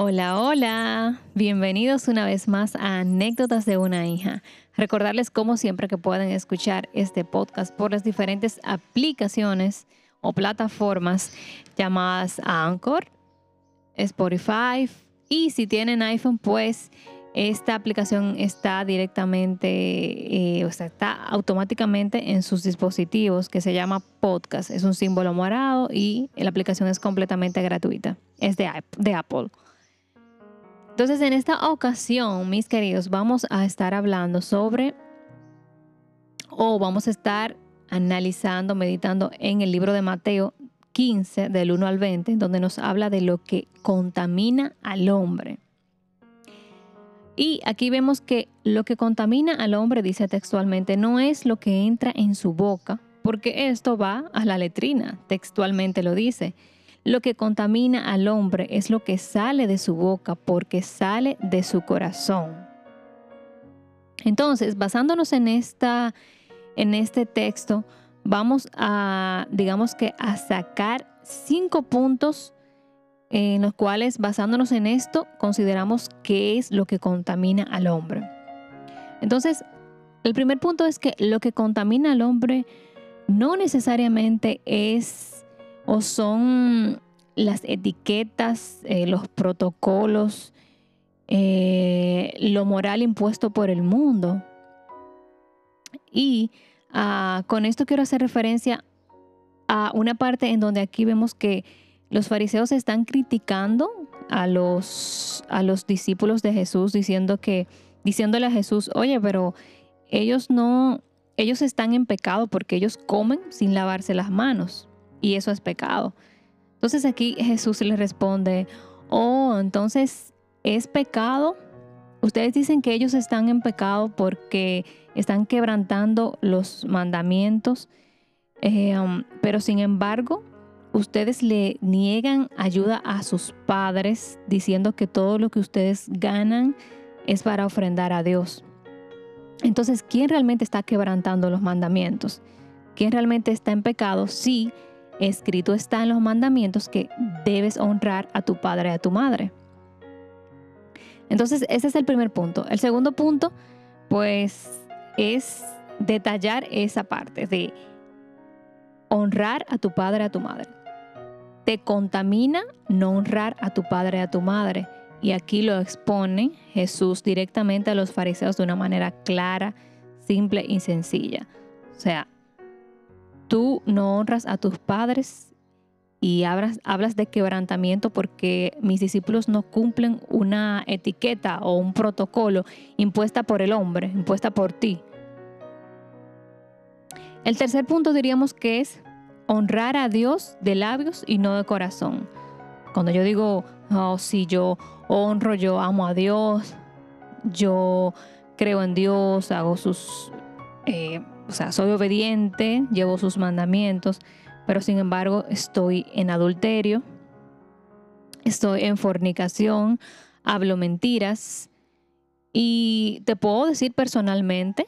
Hola, hola. Bienvenidos una vez más a Anécdotas de una hija. Recordarles como siempre que pueden escuchar este podcast por las diferentes aplicaciones o plataformas llamadas Anchor, Spotify y si tienen iPhone pues esta aplicación está directamente, eh, o sea, está automáticamente en sus dispositivos que se llama podcast. Es un símbolo morado y la aplicación es completamente gratuita. Es de, de Apple. Entonces, en esta ocasión, mis queridos, vamos a estar hablando sobre o vamos a estar analizando, meditando en el libro de Mateo 15, del 1 al 20, donde nos habla de lo que contamina al hombre. Y aquí vemos que lo que contamina al hombre, dice textualmente, no es lo que entra en su boca, porque esto va a la letrina, textualmente lo dice. Lo que contamina al hombre es lo que sale de su boca, porque sale de su corazón. Entonces, basándonos en, esta, en este texto, vamos a, digamos que, a sacar cinco puntos en los cuales, basándonos en esto, consideramos qué es lo que contamina al hombre. Entonces, el primer punto es que lo que contamina al hombre no necesariamente es o son las etiquetas, eh, los protocolos, eh, lo moral impuesto por el mundo. Y ah, con esto quiero hacer referencia a una parte en donde aquí vemos que los fariseos están criticando a los, a los discípulos de Jesús diciendo que, diciéndole a Jesús, oye, pero ellos no, ellos están en pecado porque ellos comen sin lavarse las manos y eso es pecado. Entonces aquí Jesús les responde, oh, entonces es pecado. Ustedes dicen que ellos están en pecado porque están quebrantando los mandamientos, eh, um, pero sin embargo ustedes le niegan ayuda a sus padres diciendo que todo lo que ustedes ganan es para ofrendar a Dios. Entonces, ¿quién realmente está quebrantando los mandamientos? ¿Quién realmente está en pecado? Sí, escrito está en los mandamientos que debes honrar a tu padre y a tu madre. Entonces, ese es el primer punto. El segundo punto, pues, es detallar esa parte de honrar a tu padre y a tu madre te contamina no honrar a tu padre y a tu madre. Y aquí lo expone Jesús directamente a los fariseos de una manera clara, simple y sencilla. O sea, tú no honras a tus padres y hablas, de quebrantamiento porque mis discípulos no cumplen una etiqueta o un protocolo impuesta por el hombre, impuesta por ti. El tercer punto diríamos que es honrar a Dios de labios y no de corazón. Cuando yo digo, oh, si yo honro, yo amo a Dios, yo creo en Dios, hago sus, eh, o sea, soy obediente, llevo sus mandamientos, pero sin embargo estoy en adulterio, estoy en fornicación, hablo mentiras y te puedo decir personalmente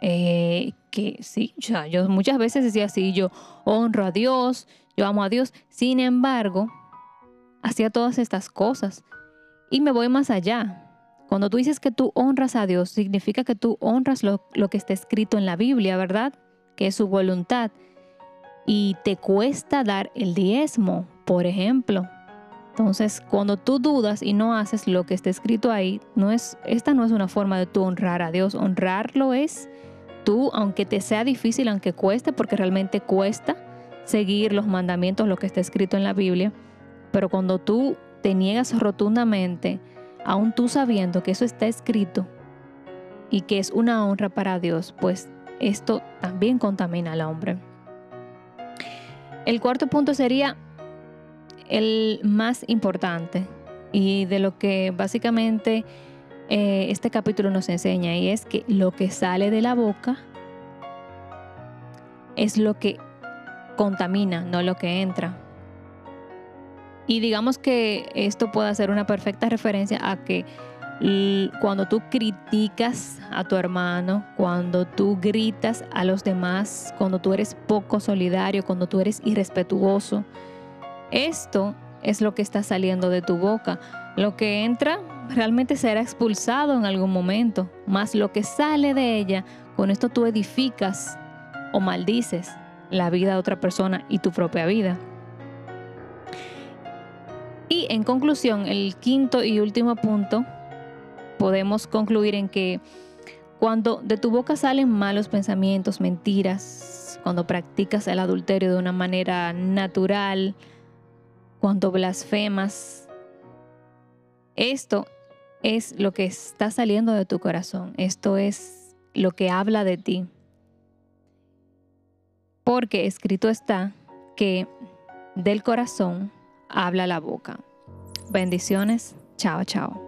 eh, que sí, yo muchas veces decía así, yo honro a Dios, yo amo a Dios, sin embargo, hacía todas estas cosas. Y me voy más allá. Cuando tú dices que tú honras a Dios, significa que tú honras lo, que está escrito en la Biblia, ¿verdad? Que es su voluntad. Y te cuesta dar el diezmo, por ejemplo. Entonces, cuando tú dudas y no haces lo que está escrito ahí, no es, esta no es una forma de tú honrar a Dios. Honrarlo es tú, aunque te sea difícil, aunque cueste, porque realmente cuesta seguir los mandamientos, lo que está escrito en la Biblia, pero cuando tú te niegas rotundamente, aún tú sabiendo que eso está escrito y que es una honra para Dios, pues esto también contamina al hombre. El cuarto punto sería el más importante y de lo que básicamente eh, este capítulo nos enseña y es que lo que sale de la boca es lo que contamina, no lo que entra. Y digamos que esto puede ser una perfecta referencia a que cuando tú criticas a tu hermano, cuando tú gritas a los demás, cuando tú eres poco solidario, cuando tú eres irrespetuoso, esto es lo que está saliendo de tu boca. Lo que entra realmente será expulsado en algún momento, más lo que sale de ella, con esto tú edificas o maldices la vida de otra persona y tu propia vida. Y en conclusión, el quinto y último punto, podemos concluir en que cuando de tu boca salen malos pensamientos, mentiras, cuando practicas el adulterio de una manera natural, cuando blasfemas, esto es lo que está saliendo de tu corazón, esto es lo que habla de ti. Porque escrito está que del corazón habla la boca. Bendiciones, chao, chao.